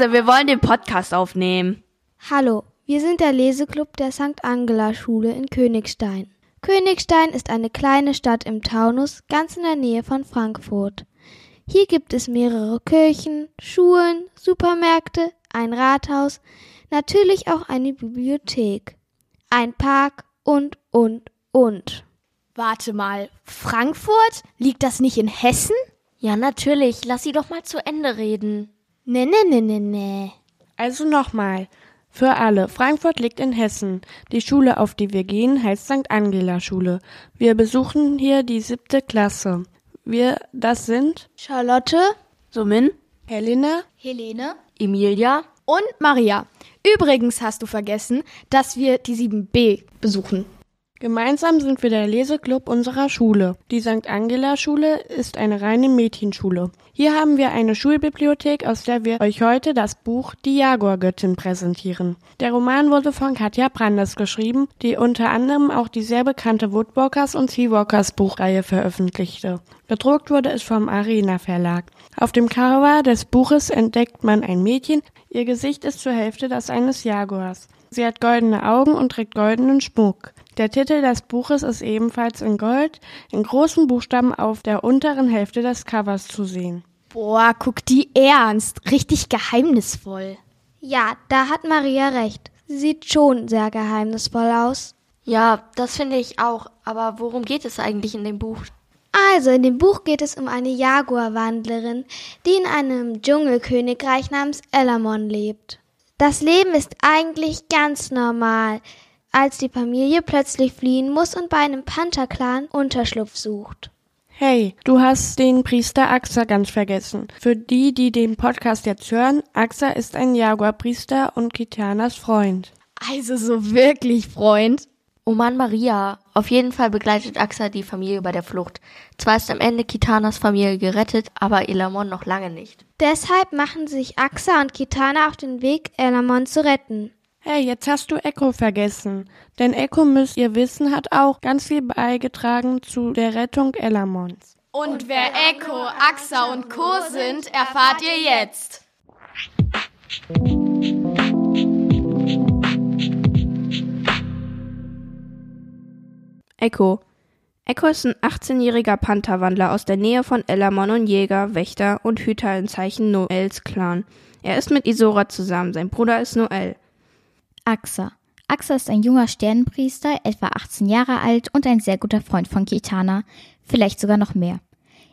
mal leise, wir wollen den Podcast aufnehmen. Hallo, wir sind der Leseklub der St. Angela Schule in Königstein. Königstein ist eine kleine Stadt im Taunus, ganz in der Nähe von Frankfurt. Hier gibt es mehrere Kirchen, Schulen, Supermärkte, ein Rathaus, natürlich auch eine Bibliothek, ein Park und, und, und. Warte mal, Frankfurt? Liegt das nicht in Hessen? Ja, natürlich. Lass sie doch mal zu Ende reden. Nee, nee, nee, nee, nee. Also nochmal. Für alle. Frankfurt liegt in Hessen. Die Schule, auf die wir gehen, heißt St. Angela Schule. Wir besuchen hier die siebte Klasse. Wir, das sind Charlotte, Sumin, Helena, Helene Emilia und Maria. Übrigens hast du vergessen, dass wir die 7b besuchen. Gemeinsam sind wir der Leseklub unserer Schule. Die St. Angela Schule ist eine reine Mädchenschule. Hier haben wir eine Schulbibliothek, aus der wir euch heute das Buch Die Jaguargöttin präsentieren. Der Roman wurde von Katja Brandes geschrieben, die unter anderem auch die sehr bekannte Woodwalkers und Seawalkers Buchreihe veröffentlichte. Bedruckt wurde es vom Arena Verlag. Auf dem Cover des Buches entdeckt man ein Mädchen. Ihr Gesicht ist zur Hälfte das eines Jaguars. Sie hat goldene Augen und trägt goldenen Schmuck. Der Titel des Buches ist ebenfalls in Gold, in großen Buchstaben auf der unteren Hälfte des Covers zu sehen. Boah, guck die ernst. Richtig geheimnisvoll. Ja, da hat Maria recht. Sie sieht schon sehr geheimnisvoll aus. Ja, das finde ich auch. Aber worum geht es eigentlich in dem Buch? Also, in dem Buch geht es um eine Jaguarwandlerin, die in einem Dschungelkönigreich namens Elamon lebt. Das Leben ist eigentlich ganz normal, als die Familie plötzlich fliehen muss und bei einem Pantherclan Unterschlupf sucht. Hey, du hast den Priester Axa ganz vergessen. Für die, die den Podcast jetzt hören, Axa ist ein Jaguarpriester und Kitanas Freund. Also so wirklich, Freund. Oh Mann, Maria. Auf jeden Fall begleitet Axa die Familie bei der Flucht. Zwar ist am Ende Kitanas Familie gerettet, aber Elamon noch lange nicht. Deshalb machen sich Axa und Kitana auf den Weg, Elamon zu retten. Hey, jetzt hast du Echo vergessen. Denn Echo, müsst ihr wissen, hat auch ganz viel beigetragen zu der Rettung Elamons. Und wer Echo, Axa und Co. sind, erfahrt ihr jetzt. Echo. Echo ist ein 18-jähriger Pantherwandler aus der Nähe von Elamon und Jäger, Wächter und Hüter in Zeichen Noels Clan. Er ist mit Isora zusammen, sein Bruder ist Noel. Axa. Axa ist ein junger Sternenpriester, etwa 18 Jahre alt und ein sehr guter Freund von Kitana, vielleicht sogar noch mehr.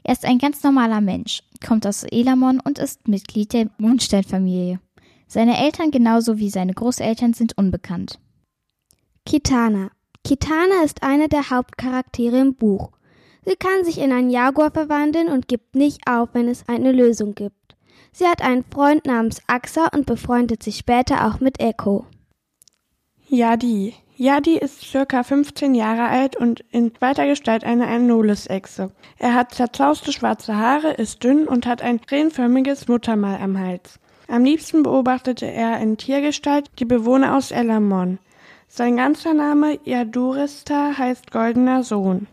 Er ist ein ganz normaler Mensch, kommt aus Elamon und ist Mitglied der Mondsteinfamilie. Seine Eltern genauso wie seine Großeltern sind unbekannt. Kitana. Kitana ist eine der Hauptcharaktere im Buch. Sie kann sich in einen Jaguar verwandeln und gibt nicht auf, wenn es eine Lösung gibt. Sie hat einen Freund namens Axa und befreundet sich später auch mit Echo. Yadi. Yadi ist circa 15 Jahre alt und in weiter Gestalt eine Anolis-Echse. Er hat zerzauste schwarze Haare, ist dünn und hat ein krähenförmiges Muttermal am Hals. Am liebsten beobachtete er in Tiergestalt die Bewohner aus Elamon. Sein ganzer Name Yadurista heißt goldener Sohn.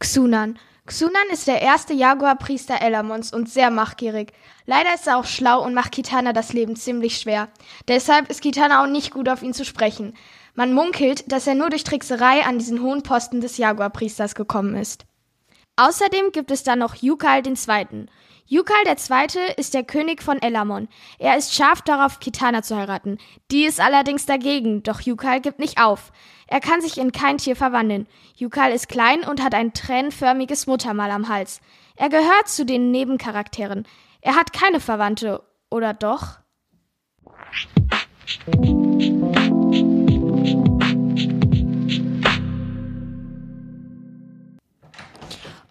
Xunan. Xunan ist der erste Jaguar-Priester Elamons und sehr machtgierig. Leider ist er auch schlau und macht Kitana das Leben ziemlich schwer. Deshalb ist Kitana auch nicht gut auf ihn zu sprechen. Man munkelt, dass er nur durch Trickserei an diesen hohen Posten des Jaguar-Priesters gekommen ist. Außerdem gibt es dann noch Yukal II. Yukal II. ist der König von Elamon. Er ist scharf darauf, Kitana zu heiraten. Die ist allerdings dagegen, doch Yukal gibt nicht auf. Er kann sich in kein Tier verwandeln. Yukal ist klein und hat ein tränenförmiges Muttermal am Hals. Er gehört zu den Nebencharakteren. Er hat keine Verwandte, oder doch?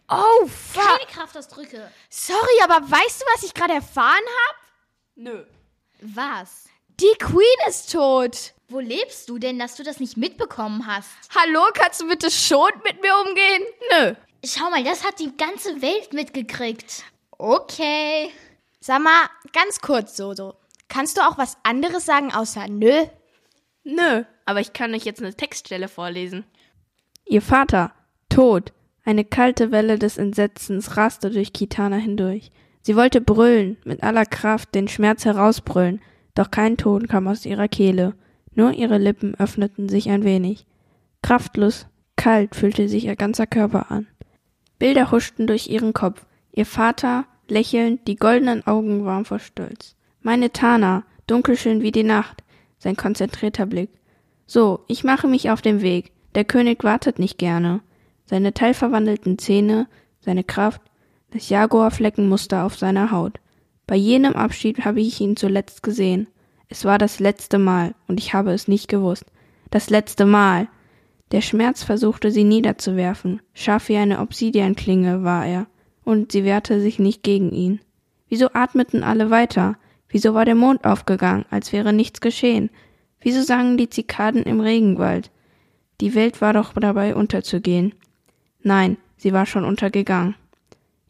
Oh, fuck. Keine Kraftausdrücke. Sorry, aber weißt du, was ich gerade erfahren hab? Nö. Was? Die Queen ist tot. Wo lebst du denn, dass du das nicht mitbekommen hast? Hallo, kannst du bitte schon mit mir umgehen? Nö. Schau mal, das hat die ganze Welt mitgekriegt. Okay. Sag mal, ganz kurz, Soso. Kannst du auch was anderes sagen außer nö? Nö, aber ich kann euch jetzt eine Textstelle vorlesen. Ihr Vater, tot. Eine kalte Welle des Entsetzens raste durch Kitana hindurch. Sie wollte brüllen, mit aller Kraft den Schmerz herausbrüllen, doch kein Ton kam aus ihrer Kehle, nur ihre Lippen öffneten sich ein wenig. Kraftlos, kalt fühlte sich ihr ganzer Körper an. Bilder huschten durch ihren Kopf, ihr Vater, lächelnd, die goldenen Augen warm vor Stolz. Meine Tana, dunkelschön wie die Nacht, sein konzentrierter Blick. So, ich mache mich auf den Weg. Der König wartet nicht gerne. Seine teilverwandelten Zähne, seine Kraft, das Jaguarfleckenmuster auf seiner Haut. Bei jenem Abschied habe ich ihn zuletzt gesehen. Es war das letzte Mal, und ich habe es nicht gewusst. Das letzte Mal. Der Schmerz versuchte sie niederzuwerfen. Scharf wie eine Obsidianklinge war er, und sie wehrte sich nicht gegen ihn. Wieso atmeten alle weiter? Wieso war der Mond aufgegangen, als wäre nichts geschehen? Wieso sangen die Zikaden im Regenwald? Die Welt war doch dabei unterzugehen. Nein, sie war schon untergegangen.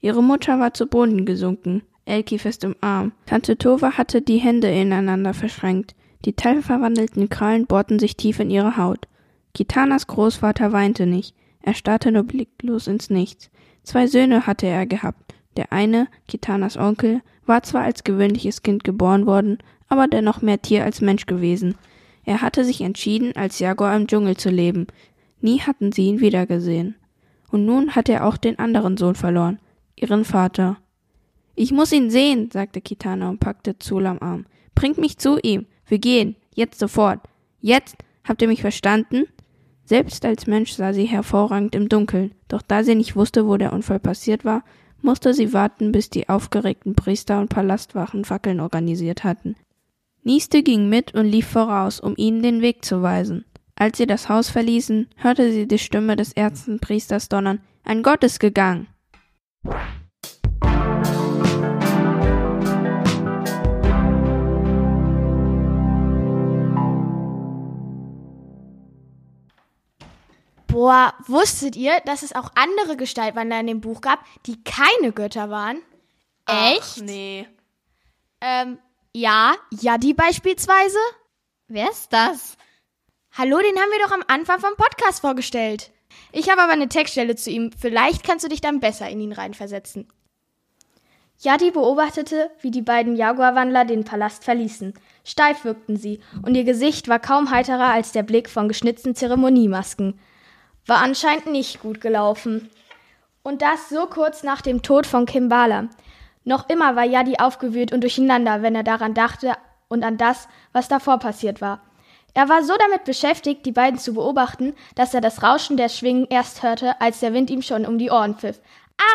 Ihre Mutter war zu Boden gesunken, Elki fest im Arm. Tante Tova hatte die Hände ineinander verschränkt. Die teilverwandelten Krallen bohrten sich tief in ihre Haut. Kitanas Großvater weinte nicht. Er starrte nur blicklos ins Nichts. Zwei Söhne hatte er gehabt. Der eine, Kitanas Onkel, war zwar als gewöhnliches Kind geboren worden, aber dennoch mehr Tier als Mensch gewesen. Er hatte sich entschieden, als Jaguar im Dschungel zu leben. Nie hatten sie ihn wiedergesehen. Und nun hatte er auch den anderen Sohn verloren, ihren Vater. Ich muss ihn sehen, sagte Kitana und packte Zul am Arm. Bringt mich zu ihm. Wir gehen. Jetzt sofort. Jetzt? Habt ihr mich verstanden? Selbst als Mensch sah sie hervorragend im Dunkeln, doch da sie nicht wusste, wo der Unfall passiert war, musste sie warten, bis die aufgeregten Priester und Palastwachen Fackeln organisiert hatten. Nieste ging mit und lief voraus, um ihnen den Weg zu weisen. Als sie das Haus verließen, hörte sie die Stimme des ersten Priesters donnern Ein Gott ist gegangen. Boah, wusstet ihr, dass es auch andere Gestaltwandler in dem Buch gab, die keine Götter waren? Echt? nee. Ähm, ja, Yadi beispielsweise. Wer ist das? Hallo, den haben wir doch am Anfang vom Podcast vorgestellt. Ich habe aber eine Textstelle zu ihm. Vielleicht kannst du dich dann besser in ihn reinversetzen. Yadi beobachtete, wie die beiden Jaguarwandler den Palast verließen. Steif wirkten sie, und ihr Gesicht war kaum heiterer als der Blick von geschnitzten Zeremoniemasken. War anscheinend nicht gut gelaufen. Und das so kurz nach dem Tod von Kimbala. Noch immer war Yadi aufgewühlt und durcheinander, wenn er daran dachte und an das, was davor passiert war. Er war so damit beschäftigt, die beiden zu beobachten, dass er das Rauschen der Schwingen erst hörte, als der Wind ihm schon um die Ohren pfiff.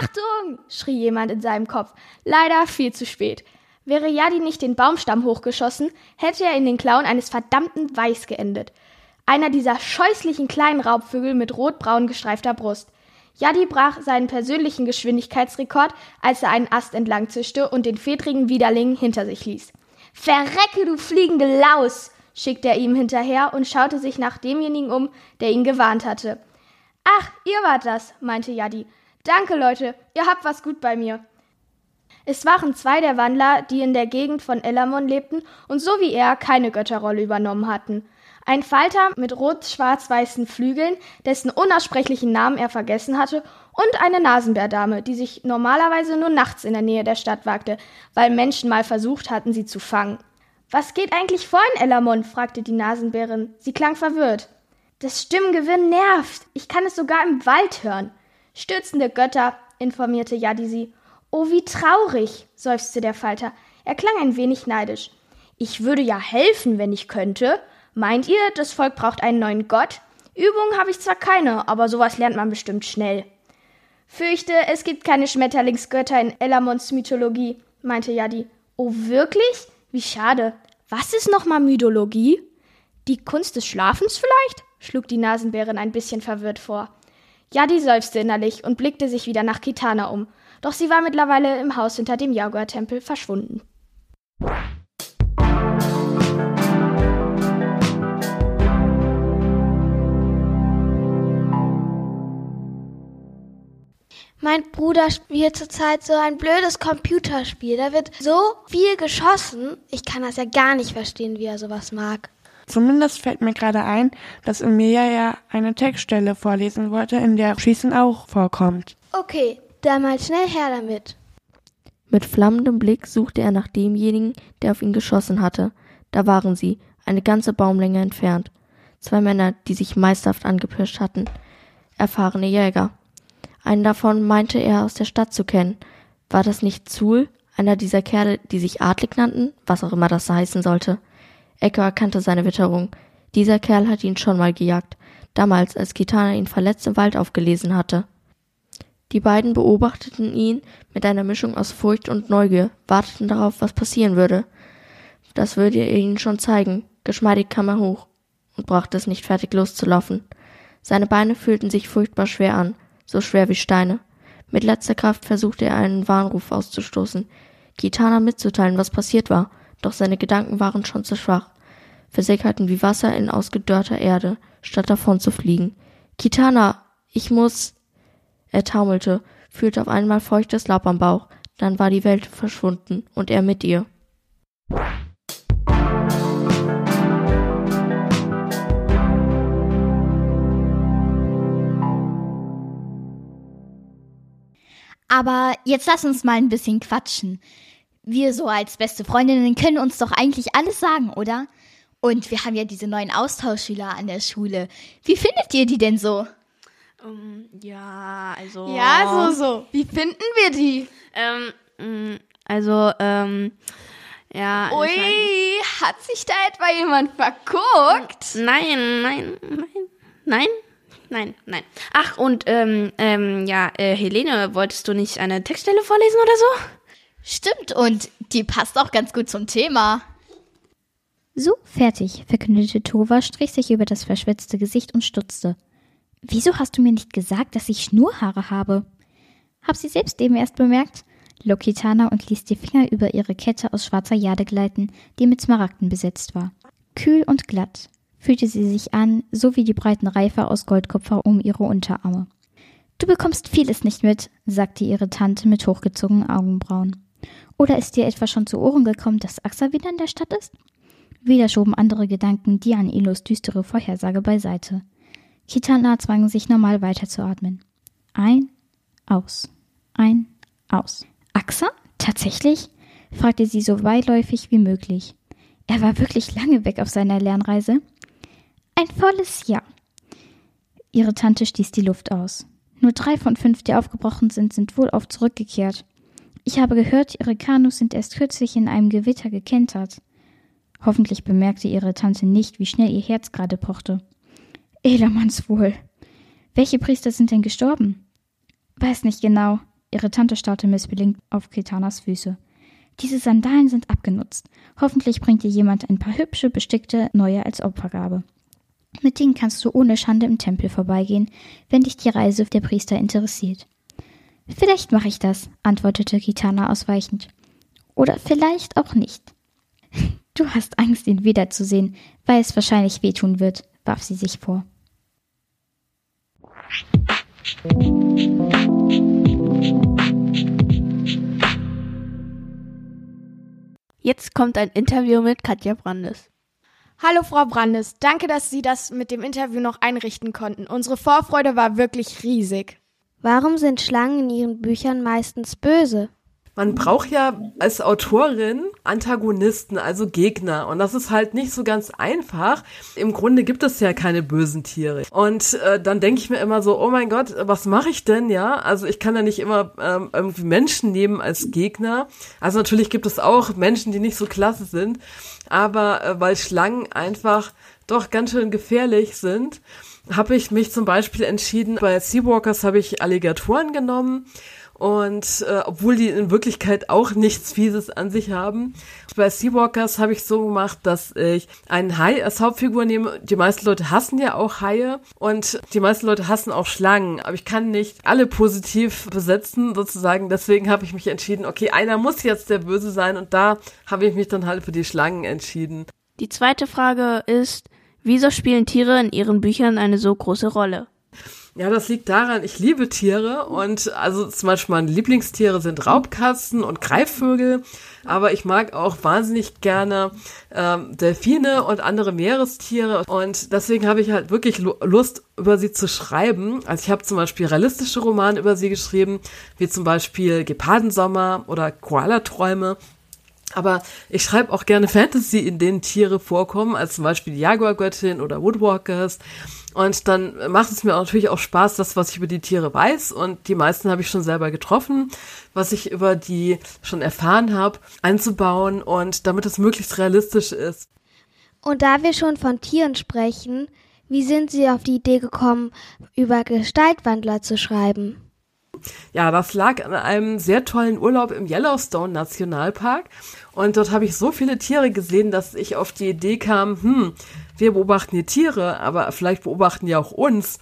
Achtung! schrie jemand in seinem Kopf. Leider viel zu spät. Wäre Yadi nicht den Baumstamm hochgeschossen, hätte er in den Klauen eines verdammten Weiß geendet. Einer dieser scheußlichen kleinen Raubvögel mit rotbraun gestreifter Brust. Yadi brach seinen persönlichen Geschwindigkeitsrekord, als er einen Ast entlang zischte und den fedrigen Widerling hinter sich ließ. Verrecke, du fliegende Laus! Schickte er ihm hinterher und schaute sich nach demjenigen um, der ihn gewarnt hatte. Ach, ihr wart das, meinte Yadi. Danke, Leute, ihr habt was gut bei mir. Es waren zwei der Wandler, die in der Gegend von Elamon lebten und so wie er keine Götterrolle übernommen hatten. Ein Falter mit rot-schwarz-weißen Flügeln, dessen unaussprechlichen Namen er vergessen hatte, und eine Nasenbärdame, die sich normalerweise nur nachts in der Nähe der Stadt wagte, weil Menschen mal versucht hatten, sie zu fangen. Was geht eigentlich vor in Elamon? fragte die Nasenbärin. Sie klang verwirrt. Das Stimmengewirr nervt. Ich kann es sogar im Wald hören. Stürzende Götter, informierte Yadi sie. Oh, wie traurig, seufzte der Falter. Er klang ein wenig neidisch. Ich würde ja helfen, wenn ich könnte. Meint ihr, das Volk braucht einen neuen Gott? Übungen habe ich zwar keine, aber sowas lernt man bestimmt schnell. Fürchte, es gibt keine Schmetterlingsgötter in Elamons Mythologie, meinte Yadi. Oh, wirklich? Wie schade. Was ist nochmal Mythologie? Die Kunst des Schlafens vielleicht? schlug die Nasenbärin ein bisschen verwirrt vor. Yadi seufzte innerlich und blickte sich wieder nach Kitana um, doch sie war mittlerweile im Haus hinter dem Jaguar-Tempel verschwunden. Mein Bruder spielt zurzeit so ein blödes Computerspiel. Da wird so viel geschossen. Ich kann das ja gar nicht verstehen, wie er sowas mag. Zumindest fällt mir gerade ein, dass Emilia ja eine Textstelle vorlesen wollte, in der Schießen auch vorkommt. Okay, dann mal schnell her damit. Mit flammendem Blick suchte er nach demjenigen, der auf ihn geschossen hatte. Da waren sie, eine ganze Baumlänge entfernt. Zwei Männer, die sich meisterhaft angepirscht hatten. Erfahrene Jäger. Einen davon meinte er aus der Stadt zu kennen. War das nicht Zul, einer dieser Kerle, die sich adlig nannten, was auch immer das heißen sollte? Echo erkannte seine Witterung. Dieser Kerl hatte ihn schon mal gejagt, damals, als Kitana ihn verletzt im Wald aufgelesen hatte. Die beiden beobachteten ihn mit einer Mischung aus Furcht und Neugier, warteten darauf, was passieren würde. Das würde er ihnen schon zeigen. Geschmeidig kam er hoch und brachte es nicht fertig loszulaufen. Seine Beine fühlten sich furchtbar schwer an, so schwer wie Steine. Mit letzter Kraft versuchte er einen Warnruf auszustoßen, Kitana mitzuteilen, was passiert war, doch seine Gedanken waren schon zu schwach, versickerten wie Wasser in ausgedörrter Erde, statt davon zu fliegen. Kitana, ich muss. Er taumelte, fühlte auf einmal feuchtes Laub am Bauch, dann war die Welt verschwunden und er mit ihr. Aber jetzt lass uns mal ein bisschen quatschen. Wir so als beste Freundinnen können uns doch eigentlich alles sagen, oder? Und wir haben ja diese neuen Austauschschüler an der Schule. Wie findet ihr die denn so? Um, ja, also. Ja, so, so. Wie finden wir die? Ähm, mh, also, ähm, ja. ich Ui, hat sich da etwa jemand verguckt? Nein, nein, nein, nein, nein, nein. Ach, und, ähm, ähm, ja, äh, Helene, wolltest du nicht eine Textstelle vorlesen oder so? Stimmt, und die passt auch ganz gut zum Thema. So, fertig, verkündete Tova, strich sich über das verschwitzte Gesicht und stutzte. Wieso hast du mir nicht gesagt, dass ich Schnurrhaare habe? Hab sie selbst eben erst bemerkt, log Kitana und ließ die Finger über ihre Kette aus schwarzer Jade gleiten, die mit Smaragden besetzt war. Kühl und glatt fühlte sie sich an, so wie die breiten Reifer aus Goldkupfer um ihre Unterarme. Du bekommst vieles nicht mit, sagte ihre Tante mit hochgezogenen Augenbrauen. Oder ist dir etwa schon zu Ohren gekommen, dass Axa wieder in der Stadt ist? Wieder schoben andere Gedanken die an Ilos düstere Vorhersage beiseite. Kitana zwang sich normal weiterzuatmen. Ein, aus, ein, aus. Axa? Tatsächlich? fragte sie so beiläufig wie möglich. Er war wirklich lange weg auf seiner Lernreise. Volles Jahr. Ihre Tante stieß die Luft aus. Nur drei von fünf, die aufgebrochen sind, sind wohl oft zurückgekehrt. Ich habe gehört, ihre Kanus sind erst kürzlich in einem Gewitter gekentert. Hoffentlich bemerkte ihre Tante nicht, wie schnell ihr Herz gerade pochte. Elermanns wohl. Welche Priester sind denn gestorben? Weiß nicht genau. Ihre Tante starrte missbilligt auf Ketanas Füße. Diese Sandalen sind abgenutzt. Hoffentlich bringt dir jemand ein paar hübsche, bestickte neue als Opfergabe. Mit denen kannst du ohne Schande im Tempel vorbeigehen, wenn dich die Reise der Priester interessiert. Vielleicht mache ich das, antwortete Kitana ausweichend. Oder vielleicht auch nicht. Du hast Angst, ihn wiederzusehen, weil es wahrscheinlich wehtun wird, warf sie sich vor. Jetzt kommt ein Interview mit Katja Brandes. Hallo Frau Brandes, danke, dass Sie das mit dem Interview noch einrichten konnten. Unsere Vorfreude war wirklich riesig. Warum sind Schlangen in ihren Büchern meistens böse? Man braucht ja als Autorin Antagonisten, also Gegner. Und das ist halt nicht so ganz einfach. Im Grunde gibt es ja keine bösen Tiere. Und äh, dann denke ich mir immer so, oh mein Gott, was mache ich denn, ja? Also ich kann ja nicht immer ähm, irgendwie Menschen nehmen als Gegner. Also natürlich gibt es auch Menschen, die nicht so klasse sind. Aber äh, weil Schlangen einfach doch ganz schön gefährlich sind, habe ich mich zum Beispiel entschieden, bei Seawalkers habe ich Alligatoren genommen. Und äh, obwohl die in Wirklichkeit auch nichts Fieses an sich haben. Bei Seawalkers habe ich so gemacht, dass ich einen Hai als Hauptfigur nehme. Die meisten Leute hassen ja auch Haie und die meisten Leute hassen auch Schlangen. Aber ich kann nicht alle positiv besetzen sozusagen. Deswegen habe ich mich entschieden, okay, einer muss jetzt der Böse sein und da habe ich mich dann halt für die Schlangen entschieden. Die zweite Frage ist, wieso spielen Tiere in ihren Büchern eine so große Rolle? Ja, das liegt daran, ich liebe Tiere und also zum Beispiel meine Lieblingstiere sind Raubkatzen und Greifvögel, aber ich mag auch wahnsinnig gerne ähm, Delfine und andere Meerestiere und deswegen habe ich halt wirklich Lust, über sie zu schreiben. Also ich habe zum Beispiel realistische Romane über sie geschrieben, wie zum Beispiel Gepardensommer oder Koalaträume. Aber ich schreibe auch gerne Fantasy, in denen Tiere vorkommen, als zum Beispiel die Jaguargöttin oder Woodwalkers. Und dann macht es mir natürlich auch Spaß, das, was ich über die Tiere weiß. Und die meisten habe ich schon selber getroffen, was ich über die schon erfahren habe, einzubauen und damit es möglichst realistisch ist. Und da wir schon von Tieren sprechen, wie sind Sie auf die Idee gekommen, über Gestaltwandler zu schreiben? Ja, das lag an einem sehr tollen Urlaub im Yellowstone Nationalpark. Und dort habe ich so viele Tiere gesehen, dass ich auf die Idee kam, hm, wir beobachten die Tiere, aber vielleicht beobachten die auch uns.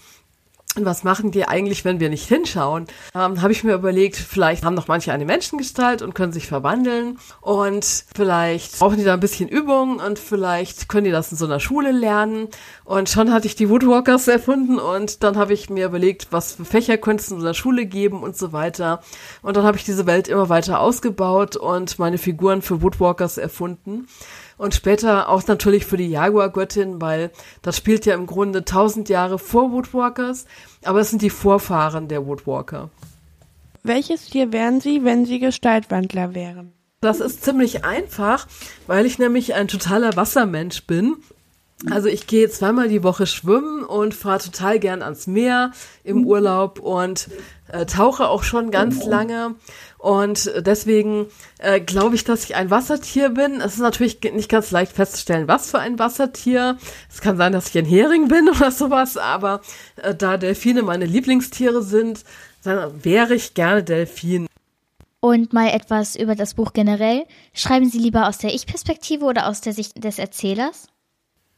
Was machen die eigentlich, wenn wir nicht hinschauen? Ähm, Habe ich mir überlegt, vielleicht haben noch manche eine Menschengestalt und können sich verwandeln. Und vielleicht brauchen die da ein bisschen Übung und vielleicht können die das in so einer Schule lernen. Und schon hatte ich die Woodwalkers erfunden und dann habe ich mir überlegt, was für Fächer könnte es in einer Schule geben und so weiter. Und dann habe ich diese Welt immer weiter ausgebaut und meine Figuren für Woodwalkers erfunden und später auch natürlich für die Jaguar-Göttin, weil das spielt ja im Grunde tausend Jahre vor Woodwalkers, aber es sind die Vorfahren der Woodwalker. Welches Tier wären Sie, wenn Sie Gestaltwandler wären? Das ist ziemlich einfach, weil ich nämlich ein totaler Wassermensch bin. Also ich gehe zweimal die Woche schwimmen und fahre total gern ans Meer im Urlaub und äh, tauche auch schon ganz lange. Und deswegen äh, glaube ich, dass ich ein Wassertier bin. Es ist natürlich nicht ganz leicht festzustellen, was für ein Wassertier. Es kann sein, dass ich ein Hering bin oder sowas, aber äh, da Delfine meine Lieblingstiere sind, dann wäre ich gerne Delfin. Und mal etwas über das Buch generell. Schreiben Sie lieber aus der Ich-Perspektive oder aus der Sicht des Erzählers?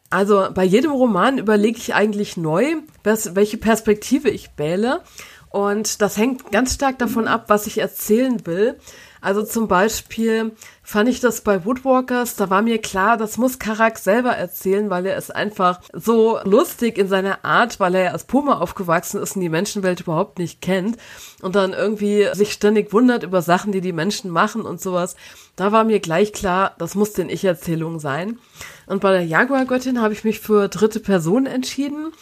Also bei jedem Roman überlege ich eigentlich neu, welche Perspektive ich wähle. Und das hängt ganz stark davon ab, was ich erzählen will. Also zum Beispiel fand ich das bei Woodwalkers, da war mir klar, das muss Karak selber erzählen, weil er ist einfach so lustig in seiner Art, weil er als Puma aufgewachsen ist und die Menschenwelt überhaupt nicht kennt und dann irgendwie sich ständig wundert über Sachen, die die Menschen machen und sowas. Da war mir gleich klar, das muss den Ich-Erzählung sein. Und bei der Jaguar-Göttin habe ich mich für dritte Person entschieden,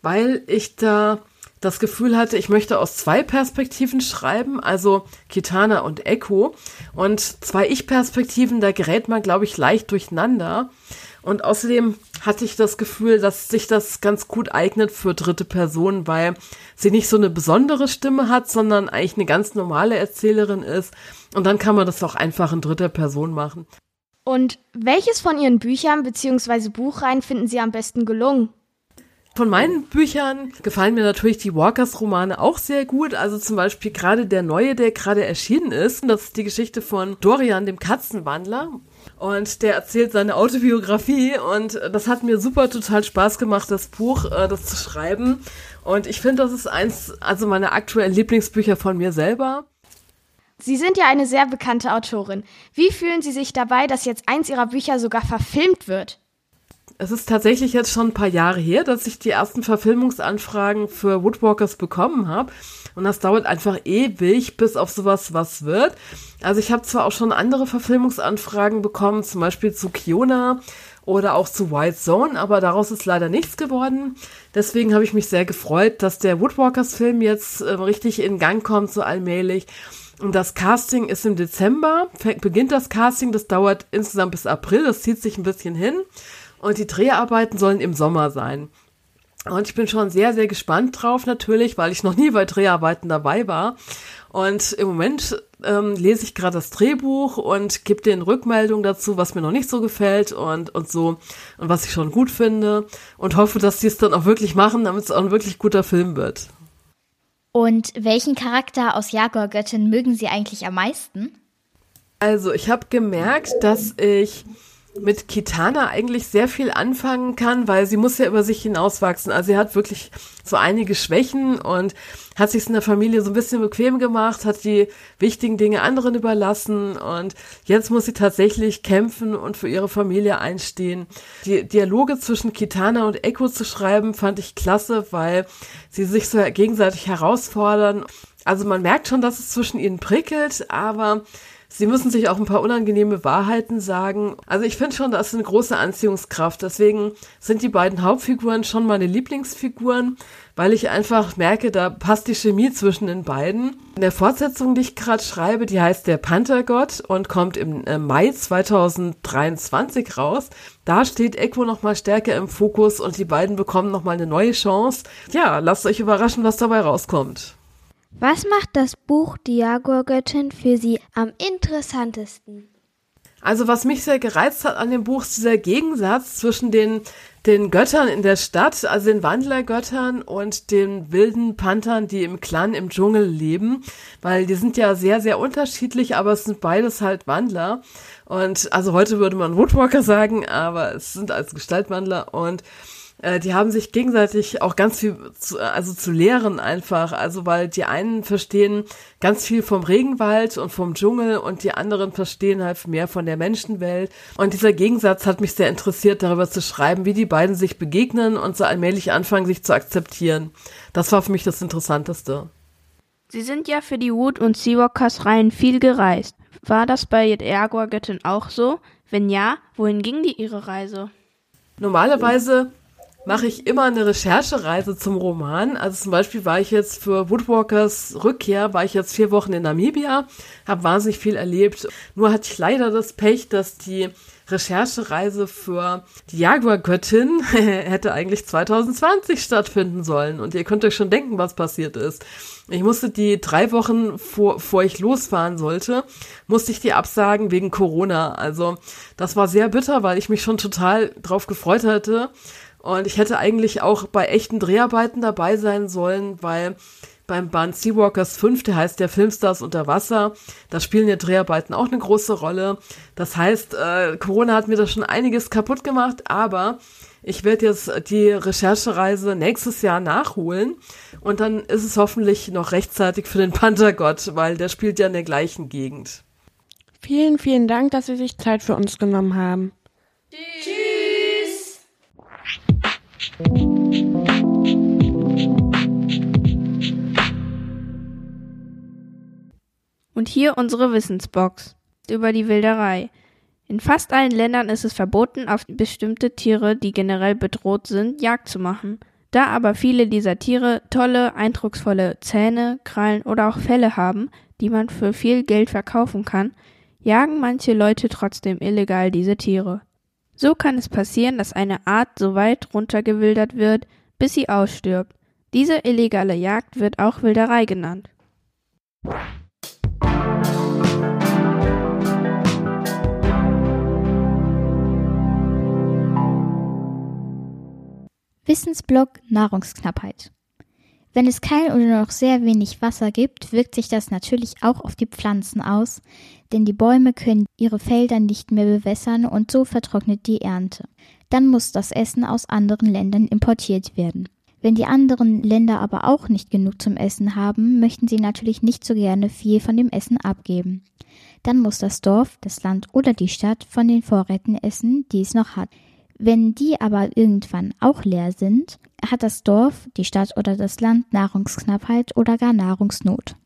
weil ich da das Gefühl hatte, ich möchte aus zwei Perspektiven schreiben, also Kitana und Echo. Und zwei Ich-Perspektiven, da gerät man, glaube ich, leicht durcheinander. Und außerdem hatte ich das Gefühl, dass sich das ganz gut eignet für dritte Personen, weil sie nicht so eine besondere Stimme hat, sondern eigentlich eine ganz normale Erzählerin ist. Und dann kann man das auch einfach in dritter Person machen. Und welches von Ihren Büchern bzw. Buchreihen finden Sie am besten gelungen? Von meinen Büchern gefallen mir natürlich die Walkers-Romane auch sehr gut. Also zum Beispiel gerade der neue, der gerade erschienen ist. Das ist die Geschichte von Dorian, dem Katzenwandler. Und der erzählt seine Autobiografie und das hat mir super total Spaß gemacht, das Buch, äh, das zu schreiben. Und ich finde, das ist eins, also meiner aktuellen Lieblingsbücher von mir selber. Sie sind ja eine sehr bekannte Autorin. Wie fühlen Sie sich dabei, dass jetzt eins Ihrer Bücher sogar verfilmt wird? Es ist tatsächlich jetzt schon ein paar Jahre her, dass ich die ersten Verfilmungsanfragen für Woodwalkers bekommen habe. Und das dauert einfach ewig, bis auf sowas was wird. Also ich habe zwar auch schon andere Verfilmungsanfragen bekommen, zum Beispiel zu Kiona oder auch zu White Zone, aber daraus ist leider nichts geworden. Deswegen habe ich mich sehr gefreut, dass der Woodwalkers-Film jetzt äh, richtig in Gang kommt, so allmählich. Und das Casting ist im Dezember, beginnt das Casting, das dauert insgesamt bis April, das zieht sich ein bisschen hin. Und die Dreharbeiten sollen im Sommer sein. Und ich bin schon sehr, sehr gespannt drauf natürlich, weil ich noch nie bei Dreharbeiten dabei war. Und im Moment ähm, lese ich gerade das Drehbuch und gebe den Rückmeldungen dazu, was mir noch nicht so gefällt und, und so und was ich schon gut finde und hoffe, dass die es dann auch wirklich machen, damit es auch ein wirklich guter Film wird. Und welchen Charakter aus Jaguar Göttin mögen Sie eigentlich am meisten? Also ich habe gemerkt, dass ich mit Kitana eigentlich sehr viel anfangen kann, weil sie muss ja über sich hinauswachsen. Also sie hat wirklich so einige Schwächen und hat sich in der Familie so ein bisschen bequem gemacht, hat die wichtigen Dinge anderen überlassen und jetzt muss sie tatsächlich kämpfen und für ihre Familie einstehen. Die Dialoge zwischen Kitana und Echo zu schreiben, fand ich klasse, weil sie sich so gegenseitig herausfordern. Also man merkt schon, dass es zwischen ihnen prickelt, aber Sie müssen sich auch ein paar unangenehme Wahrheiten sagen. Also ich finde schon, das ist eine große Anziehungskraft. Deswegen sind die beiden Hauptfiguren schon meine Lieblingsfiguren, weil ich einfach merke, da passt die Chemie zwischen den beiden. In der Fortsetzung, die ich gerade schreibe, die heißt Der Panthergott und kommt im äh, Mai 2023 raus. Da steht Echo nochmal stärker im Fokus und die beiden bekommen nochmal eine neue Chance. Ja, lasst euch überraschen, was dabei rauskommt. Was macht das Buch Die Jaguargöttin für Sie am interessantesten? Also was mich sehr gereizt hat an dem Buch ist dieser Gegensatz zwischen den, den Göttern in der Stadt, also den Wandlergöttern und den wilden Panthern, die im Clan im Dschungel leben, weil die sind ja sehr, sehr unterschiedlich, aber es sind beides halt Wandler. Und also heute würde man Woodwalker sagen, aber es sind als Gestaltwandler und äh, die haben sich gegenseitig auch ganz viel zu, also zu lehren einfach, also weil die einen verstehen ganz viel vom Regenwald und vom Dschungel und die anderen verstehen halt mehr von der Menschenwelt und dieser Gegensatz hat mich sehr interessiert darüber zu schreiben, wie die beiden sich begegnen und so allmählich anfangen sich zu akzeptieren. Das war für mich das interessanteste. Sie sind ja für die Wood und Seawalkers Reihen viel gereist. War das bei Jaguar-Göttin auch so? Wenn ja, wohin ging die ihre Reise? Normalerweise mache ich immer eine Recherchereise zum Roman. Also zum Beispiel war ich jetzt für Woodwalkers Rückkehr, war ich jetzt vier Wochen in Namibia, habe wahnsinnig viel erlebt. Nur hatte ich leider das Pech, dass die Recherchereise für die Jaguar-Göttin hätte eigentlich 2020 stattfinden sollen. Und ihr könnt euch schon denken, was passiert ist. Ich musste die drei Wochen vor, vor ich losfahren sollte, musste ich die absagen wegen Corona. Also das war sehr bitter, weil ich mich schon total drauf gefreut hatte. Und ich hätte eigentlich auch bei echten Dreharbeiten dabei sein sollen, weil beim Band Seawalkers 5, der heißt der Filmstars unter Wasser, da spielen ja Dreharbeiten auch eine große Rolle. Das heißt, äh, Corona hat mir da schon einiges kaputt gemacht, aber ich werde jetzt die Recherchereise nächstes Jahr nachholen und dann ist es hoffentlich noch rechtzeitig für den Panthergott, weil der spielt ja in der gleichen Gegend. Vielen, vielen Dank, dass Sie sich Zeit für uns genommen haben. Tschüss. Und hier unsere Wissensbox über die Wilderei. In fast allen Ländern ist es verboten, auf bestimmte Tiere, die generell bedroht sind, Jagd zu machen. Da aber viele dieser Tiere tolle, eindrucksvolle Zähne, Krallen oder auch Felle haben, die man für viel Geld verkaufen kann, jagen manche Leute trotzdem illegal diese Tiere. So kann es passieren, dass eine Art so weit runtergewildert wird, bis sie ausstirbt. Diese illegale Jagd wird auch Wilderei genannt. Wissensblock Nahrungsknappheit. Wenn es kein oder noch sehr wenig Wasser gibt, wirkt sich das natürlich auch auf die Pflanzen aus, denn die Bäume können ihre Felder nicht mehr bewässern und so vertrocknet die Ernte. Dann muss das Essen aus anderen Ländern importiert werden. Wenn die anderen Länder aber auch nicht genug zum Essen haben, möchten sie natürlich nicht so gerne viel von dem Essen abgeben. Dann muss das Dorf, das Land oder die Stadt von den Vorräten essen, die es noch hat. Wenn die aber irgendwann auch leer sind, hat das Dorf, die Stadt oder das Land Nahrungsknappheit oder gar Nahrungsnot.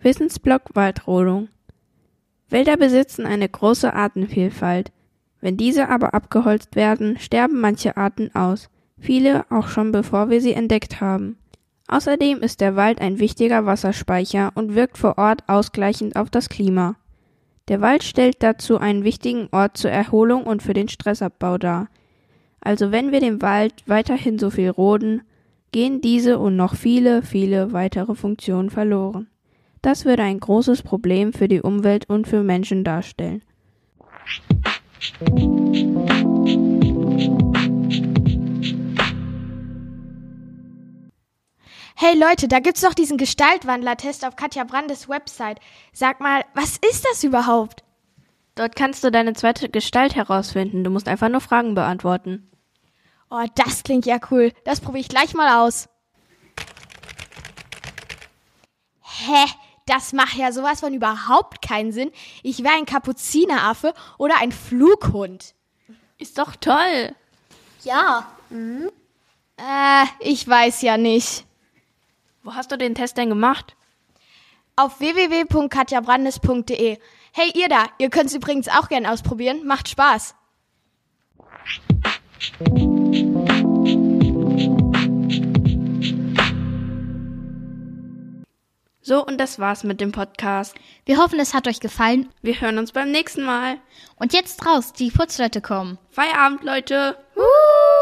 Wissensblock Waldrodung Wälder besitzen eine große Artenvielfalt. Wenn diese aber abgeholzt werden, sterben manche Arten aus, viele auch schon bevor wir sie entdeckt haben. Außerdem ist der Wald ein wichtiger Wasserspeicher und wirkt vor Ort ausgleichend auf das Klima. Der Wald stellt dazu einen wichtigen Ort zur Erholung und für den Stressabbau dar. Also wenn wir den Wald weiterhin so viel roden, gehen diese und noch viele, viele weitere Funktionen verloren. Das würde ein großes Problem für die Umwelt und für Menschen darstellen. Hey Leute, da gibt's doch diesen Gestaltwandler-Test auf Katja Brandes Website. Sag mal, was ist das überhaupt? Dort kannst du deine zweite Gestalt herausfinden. Du musst einfach nur Fragen beantworten. Oh, das klingt ja cool. Das probiere ich gleich mal aus. Hä? Das macht ja sowas von überhaupt keinen Sinn. Ich wäre ein Kapuzineraffe oder ein Flughund. Ist doch toll. Ja. Äh, ich weiß ja nicht. Wo hast du den Test denn gemacht? Auf www.katjabrandes.de. Hey, ihr da, ihr könnt's übrigens auch gern ausprobieren. Macht Spaß. So, und das war's mit dem Podcast. Wir hoffen, es hat euch gefallen. Wir hören uns beim nächsten Mal. Und jetzt raus, die Putzleute kommen. Feierabend, Leute. Uh!